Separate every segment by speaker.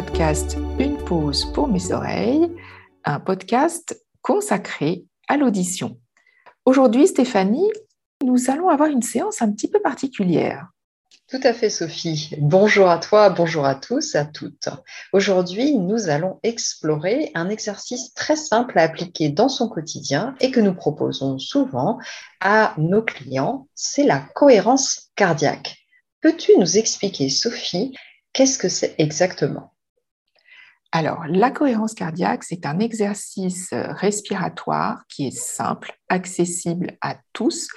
Speaker 1: podcast Une pause pour mes oreilles, un podcast consacré à l'audition. Aujourd'hui, Stéphanie, nous allons avoir une séance un petit peu particulière.
Speaker 2: Tout à fait, Sophie. Bonjour à toi, bonjour à tous, à toutes. Aujourd'hui, nous allons explorer un exercice très simple à appliquer dans son quotidien et que nous proposons souvent à nos clients. C'est la cohérence cardiaque. Peux-tu nous expliquer, Sophie, qu'est-ce que c'est exactement?
Speaker 1: Alors, la cohérence cardiaque, c'est un exercice respiratoire qui est simple, accessible à tous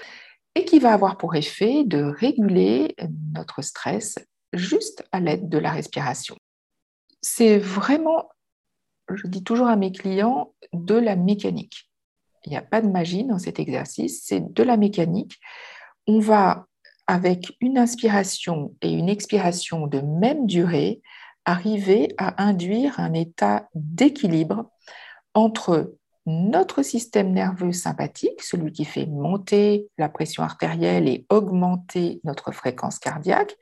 Speaker 1: et qui va avoir pour effet de réguler notre stress juste à l'aide de la respiration. C'est vraiment, je dis toujours à mes clients, de la mécanique. Il n'y a pas de magie dans cet exercice, c'est de la mécanique. On va avec une inspiration et une expiration de même durée, arriver à induire un état d'équilibre entre notre système nerveux sympathique, celui qui fait monter la pression artérielle et augmenter notre fréquence cardiaque,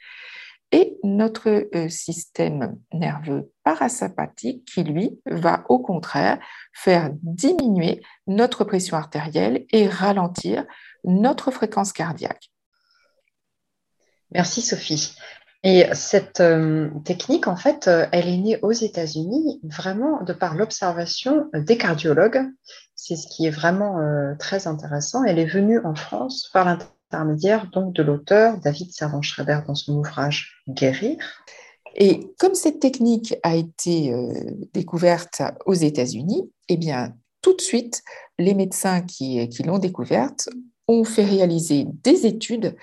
Speaker 1: et notre euh, système nerveux parasympathique qui, lui, va au contraire faire diminuer notre pression artérielle et ralentir notre fréquence cardiaque.
Speaker 2: Merci Sophie. Et cette euh, technique, en fait, euh, elle est née aux États-Unis vraiment de par l'observation des cardiologues. C'est ce qui est vraiment euh, très intéressant. Elle est venue en France par l'intermédiaire donc de l'auteur David Servan-Schreiber dans son ouvrage Guérir.
Speaker 1: Et comme cette technique a été découverte aux États-Unis, eh bien, tout de suite, les médecins qui, l'ont découverte ont fait réaliser des études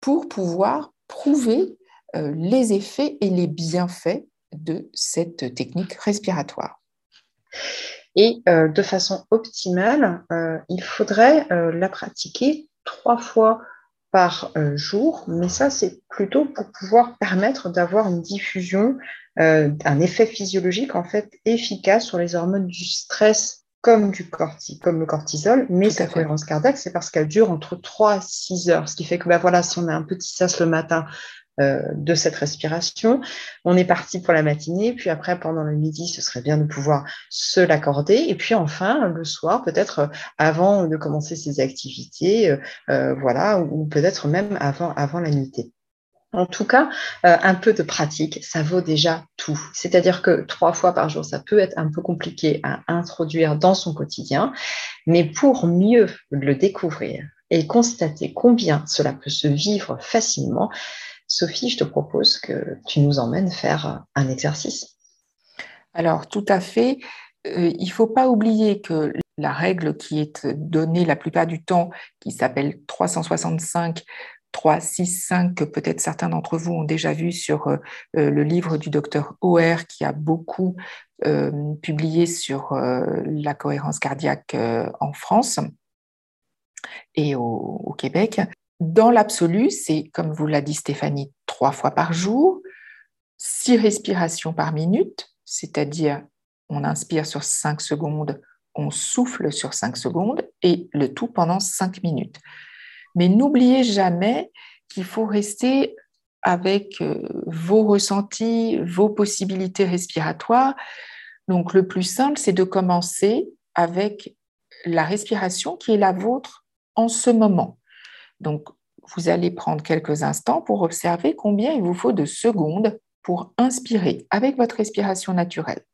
Speaker 1: pour pouvoir prouver euh, les effets et les bienfaits de cette technique respiratoire.
Speaker 2: Et euh, de façon optimale, euh, il faudrait la pratiquer trois fois par jour, mais ça, c'est plutôt pour pouvoir permettre d'avoir une diffusion, un effet physiologique en fait efficace sur les hormones du stress comme, du corti, comme le cortisol, mais sa cohérence cardiaque, c'est parce qu'elle dure entre 3 et 6 heures. Ce qui fait que bah, voilà, si on a un petit sas le matin euh, de cette respiration, on est parti pour la matinée, puis après, pendant le midi, ce serait bien de pouvoir se l'accorder. Et puis enfin, le soir, peut-être euh, avant de commencer ses activités, euh, voilà, ou, peut-être même avant, la nuitée. En tout cas, un peu de pratique, ça vaut déjà tout. C'est-à-dire que trois fois par jour, ça peut être un peu compliqué à introduire dans son quotidien, mais pour mieux le découvrir et constater combien cela peut se vivre facilement, Sophie, je te propose que tu nous emmènes faire un exercice.
Speaker 1: Alors, tout à fait. Euh, il ne faut pas oublier que la règle qui est donnée la plupart du temps, qui s'appelle 365 3, 6, 5 que peut-être certains d'entre vous ont déjà vu sur euh, le livre du docteur OR qui a beaucoup euh, publié sur la cohérence cardiaque en France et au, Québec. Dans l'absolu, c'est, comme vous l'a dit Stéphanie, trois fois par jour, six respirations par minute, c'est-à-dire on inspire sur 5 secondes, on souffle sur 5 secondes et le tout pendant 5 minutes. Mais n'oubliez jamais qu'il faut rester avec euh, vos ressentis, vos possibilités respiratoires. Donc le plus simple, c'est de commencer avec la respiration qui est la vôtre en ce moment. Donc vous allez prendre quelques instants pour observer combien il vous faut de secondes pour inspirer avec votre respiration naturelle.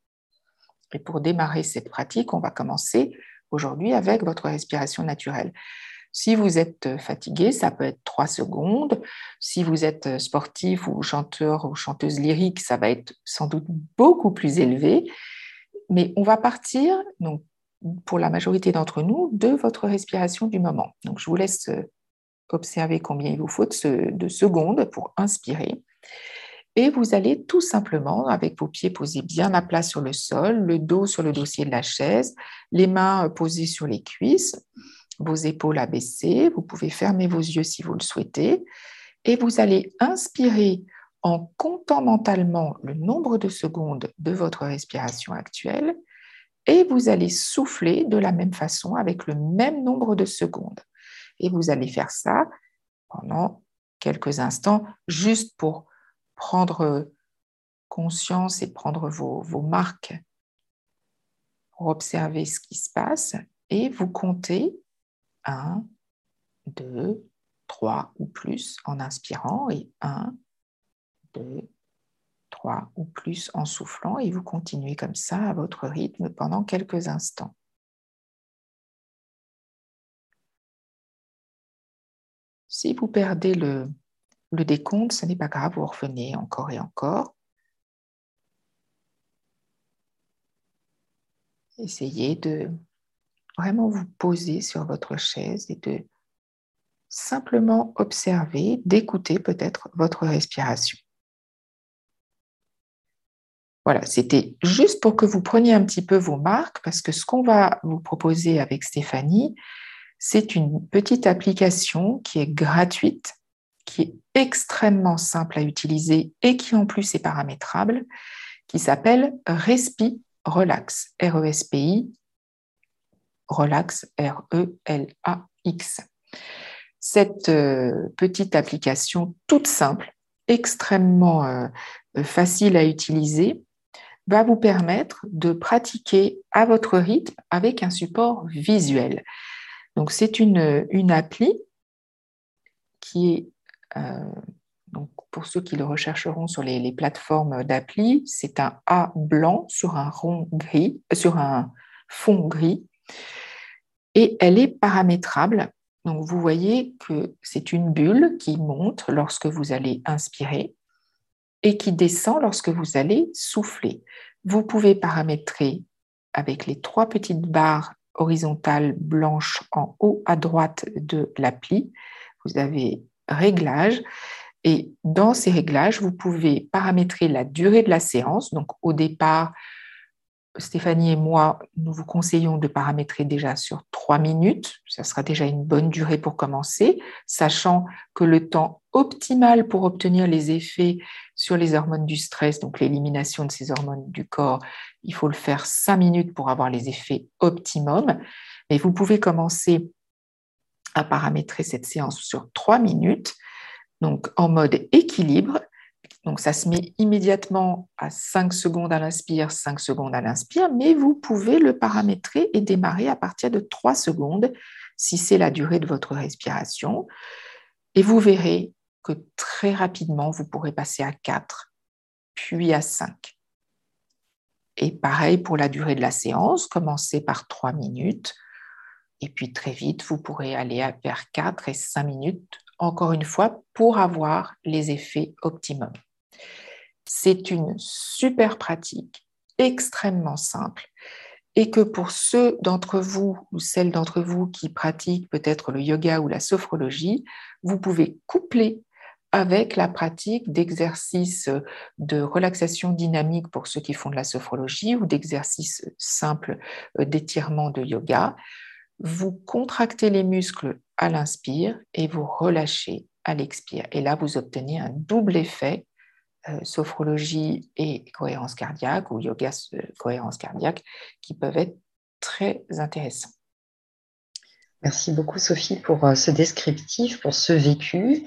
Speaker 1: Et pour démarrer cette pratique, on va commencer aujourd'hui avec votre respiration naturelle. Si vous êtes fatigué, ça peut être trois secondes. Si vous êtes sportif ou chanteur ou chanteuse lyrique, ça va être sans doute beaucoup plus élevé. Mais on va partir, donc, pour la majorité d'entre nous, de votre respiration du moment. Donc, je vous laisse euh, observer combien il vous faut de secondes pour inspirer. Et vous allez tout simplement, avec vos pieds posés bien à plat sur le sol, le dos sur le dossier de la chaise, les mains posées sur les cuisses, vos épaules abaissées, vous pouvez fermer vos yeux si vous le souhaitez, et vous allez inspirer en comptant mentalement le nombre de secondes de votre respiration actuelle, et vous allez souffler de la même façon avec le même nombre de secondes. Et vous allez faire ça pendant quelques instants, juste pour prendre conscience et prendre vos, vos marques pour observer ce qui se passe et vous comptez 1, 2, 3 ou plus en inspirant et 1, 2, 3 ou plus en soufflant et vous continuez comme ça à votre rythme pendant quelques instants. Si vous perdez le, décompte, ce n'est pas grave, vous revenez encore et encore. Essayez de vraiment vous poser sur votre chaise et de simplement observer, d'écouter peut-être votre respiration. Voilà, c'était juste pour que vous preniez un petit peu vos marques, parce que ce qu'on va vous proposer avec Stéphanie, c'est une petite application qui est gratuite, qui est extrêmement simple à utiliser et qui en plus est paramétrable, qui s'appelle Respi Relax, R-E-S-P-I, Relax, R-E-L-A-X. Cette euh, petite application toute simple, extrêmement euh, facile à utiliser, va vous permettre de pratiquer à votre rythme avec un support visuel. Donc c'est une, appli qui est euh, pour ceux qui le rechercheront sur les, plateformes d'appli, c'est un A blanc sur un rond gris, euh, sur un fond gris, et elle est paramétrable. Donc vous voyez que c'est une bulle qui monte lorsque vous allez inspirer et qui descend lorsque vous allez souffler. Vous pouvez paramétrer avec les trois petites barres horizontales blanches en haut à droite de l'appli. Vous avez réglage et dans ces réglages, vous pouvez paramétrer la durée de la séance. Donc au départ, Stéphanie et moi, nous vous conseillons de paramétrer déjà sur trois minutes. Ça sera déjà une bonne durée pour commencer, sachant que le temps optimal pour obtenir les effets sur les hormones du stress, donc l'élimination de ces hormones du corps, il faut le faire cinq minutes pour avoir les effets optimum. Mais vous pouvez commencer à paramétrer cette séance sur trois minutes donc en mode équilibre. Donc ça se met immédiatement à 5 secondes à l'inspire, 5 secondes à l'inspire, mais vous pouvez le paramétrer et démarrer à partir de 3 secondes si c'est la durée de votre respiration. Et vous verrez que très rapidement, vous pourrez passer à 4, puis à 5. Et pareil pour la durée de la séance, commencez par 3 minutes, et puis très vite, vous pourrez aller vers 4 et 5 minutes encore une fois, pour avoir les effets optimum. C'est une super pratique, extrêmement simple, et que pour ceux d'entre vous ou celles d'entre vous qui pratiquent peut-être le yoga ou la sophrologie, vous pouvez coupler avec la pratique d'exercices de relaxation dynamique pour ceux qui font de la sophrologie ou d'exercices simples d'étirement de yoga. Vous contractez les muscles à l'inspire et vous relâchez à l'expire. Et là, vous obtenez un double effet, euh, sophrologie et cohérence cardiaque ou yoga euh, cohérence cardiaque, qui peuvent être très intéressants.
Speaker 2: Merci beaucoup Sophie pour euh, ce descriptif, pour ce vécu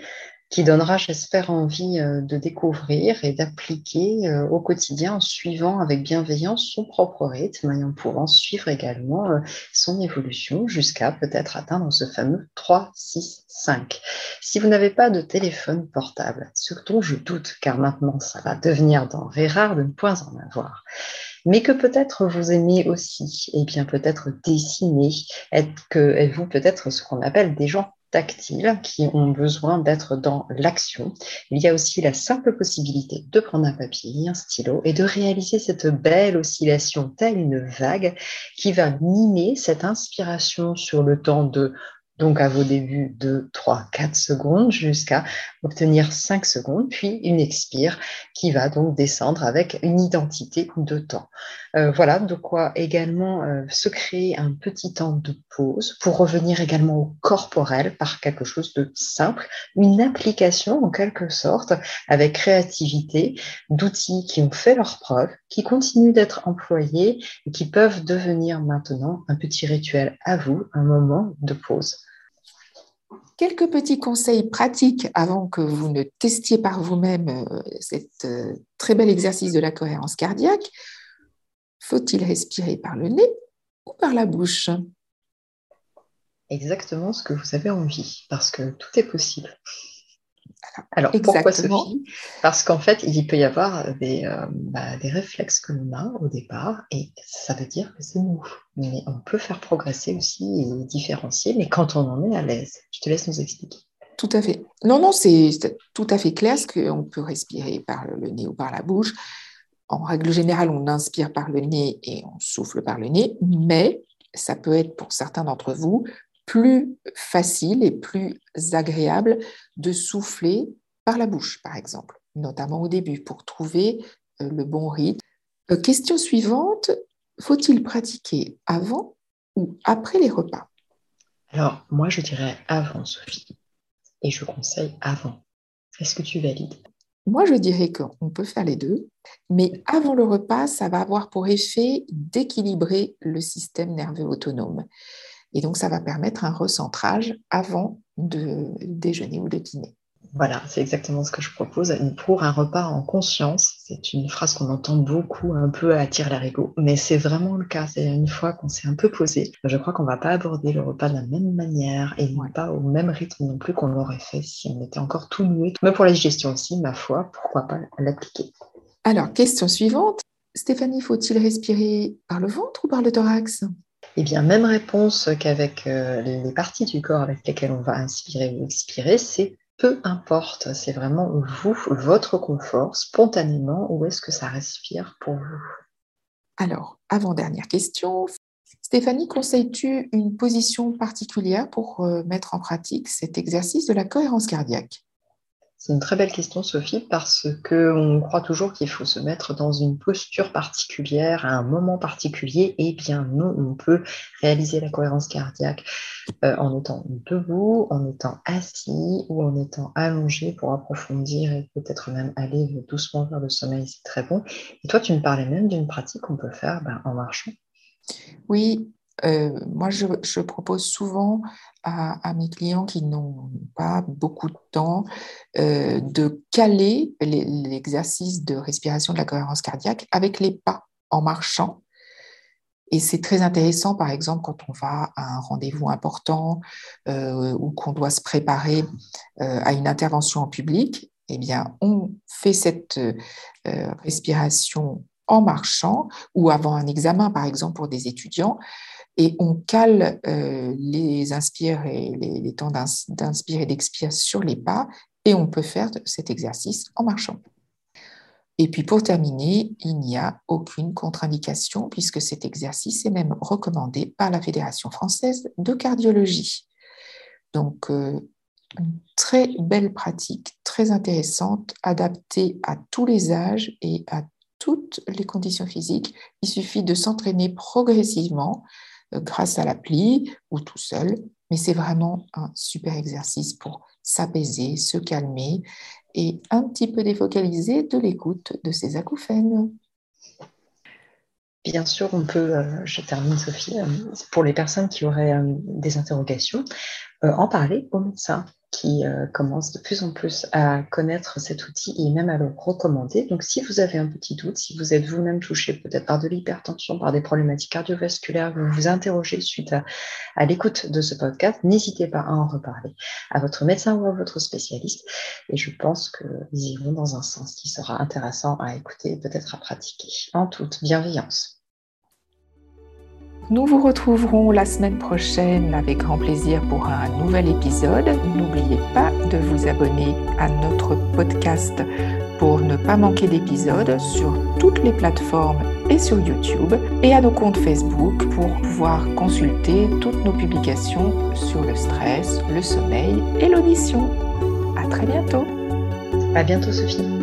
Speaker 2: qui donnera, j'espère, envie euh, de découvrir et d'appliquer euh, au quotidien en suivant avec bienveillance son propre rythme et en pouvant suivre également euh, son évolution jusqu'à peut-être atteindre ce fameux 3, 6, 5. Si vous n'avez pas de téléphone portable, ce dont je doute, car maintenant ça va devenir denrée rare de ne point en avoir, mais que peut-être vous aimez aussi, et bien peut-être dessiner, êtes-vous peut-être ce qu'on appelle des gens tactiles qui ont besoin d'être dans l'action. Il y a aussi la simple possibilité de prendre un papier, un stylo et de réaliser cette belle oscillation telle une vague qui va mimer cette inspiration sur le temps de donc à vos débuts de 3, 4 secondes jusqu'à obtenir 5 secondes, puis une expire qui va donc descendre avec une identité de temps. Euh, voilà de quoi également euh, se créer un petit temps de pause pour revenir également au corporel par quelque chose de simple, une application en quelque sorte avec créativité d'outils qui ont fait leur preuve, qui continuent d'être employés et qui peuvent devenir maintenant un petit rituel à vous, un moment de pause.
Speaker 1: Quelques petits conseils pratiques avant que vous ne testiez par vous-même euh, cet euh, très bel exercice de la cohérence cardiaque. Faut-il respirer par le nez ou par la bouche?
Speaker 2: Exactement ce que vous avez envie, parce que tout est possible. Alors, pourquoi Sophie Parce qu'en fait, il peut y avoir des, euh, bah, des réflexes que l'on a au départ, et ça veut dire que c'est nous. Mais on peut faire progresser aussi et différencier, mais quand on en est à l'aise. Je te laisse nous expliquer.
Speaker 1: Tout à fait. Non, non, c'est tout à fait clair ce qu'on peut respirer par le nez ou par la bouche. En règle générale, on inspire par le nez et on souffle par le nez, mais ça peut être pour certains d'entre vous plus facile et plus agréable de souffler par la bouche, par exemple, notamment au début, pour trouver euh, le bon rythme. Euh, question suivante, faut-il pratiquer avant ou après les repas?
Speaker 2: Alors, moi, je dirais avant, Sophie. Et je conseille avant. Est-ce que tu valides?
Speaker 1: Moi, je dirais qu'on peut faire les deux, mais avant le repas, ça va avoir pour effet d'équilibrer le système nerveux autonome. Et donc, ça va permettre un recentrage avant de déjeuner ou de dîner.
Speaker 2: Voilà, c'est exactement ce que je propose. Pour un repas en conscience, c'est une phrase qu'on entend beaucoup, un peu à tire l'arigot, mais c'est vraiment le cas. C'est une fois qu'on s'est un peu posé, je crois qu'on ne va pas aborder le repas de la même manière et pas au même rythme non plus qu'on l'aurait fait si on était encore tout noué. Mais pour la digestion aussi, ma foi, pourquoi pas l'appliquer
Speaker 1: Alors, question suivante. Stéphanie, faut-il respirer par le ventre ou par le thorax?
Speaker 2: Eh bien, même réponse qu'avec euh, les parties du corps avec lesquelles on va inspirer ou expirer, c'est peu importe. C'est vraiment vous, votre confort, spontanément, où est-ce que ça respire pour vous?
Speaker 1: Alors, avant-dernière question. Stéphanie, conseilles-tu une position particulière pour euh, mettre en pratique cet exercice de la cohérence cardiaque?
Speaker 2: C'est une très belle question, Sophie, parce qu'on croit toujours qu'il faut se mettre dans une posture particulière, à un moment particulier. Eh bien, non, on peut réaliser la cohérence cardiaque euh, en étant debout, en étant assis ou en étant allongé pour approfondir et peut-être même aller doucement vers le sommeil. C'est très bon. Et toi, tu me parlais même d'une pratique qu'on peut faire ben, en marchant.
Speaker 1: Oui, euh, moi, je, propose souvent à, mes clients qui n'ont pas beaucoup de temps euh, de caler l'exercice de respiration de la cohérence cardiaque avec les pas en marchant. Et c'est très intéressant, par exemple, quand on va à un rendez-vous important euh, ou qu'on doit se préparer à une intervention en public, eh bien, on fait cette respiration en marchant ou avant un examen, par exemple, pour des étudiants et on cale euh, les inspires et les, temps d'inspire et d'expire sur les pas et on peut faire cet exercice en marchant. Et puis pour terminer, il n'y a aucune contre-indication puisque cet exercice est même recommandé par la Fédération française de cardiologie. Donc, euh, une très belle pratique, très intéressante, adaptée à tous les âges et à toutes les conditions physiques. Il suffit de s'entraîner progressivement grâce à l'appli ou tout seul, mais c'est vraiment un super exercice pour s'apaiser, se calmer et un petit peu défocaliser de l'écoute de ces acouphènes.
Speaker 2: Bien sûr, on peut, euh, je termine Sophie, euh, pour les personnes qui auraient des interrogations, en parler au médecin qui euh, commence de plus en plus à connaître cet outil et même à le recommander. Donc, si vous avez un petit doute, si vous êtes vous-même touché peut-être par de l'hypertension, par des problématiques cardiovasculaires, vous vous interrogez suite à, à l'écoute de ce podcast, n'hésitez pas à en reparler à votre médecin ou à votre spécialiste. Et je pense que nous irons dans un sens qui sera intéressant à écouter et peut-être à pratiquer en toute bienveillance.
Speaker 1: Nous vous retrouverons la semaine prochaine avec grand plaisir pour un nouvel épisode. N'oubliez pas de vous abonner à notre podcast pour ne pas manquer d'épisodes sur toutes les plateformes et sur YouTube et à nos comptes Facebook pour pouvoir consulter toutes nos publications sur le stress, le sommeil et l'audition. À très bientôt.
Speaker 2: À bientôt Sophie.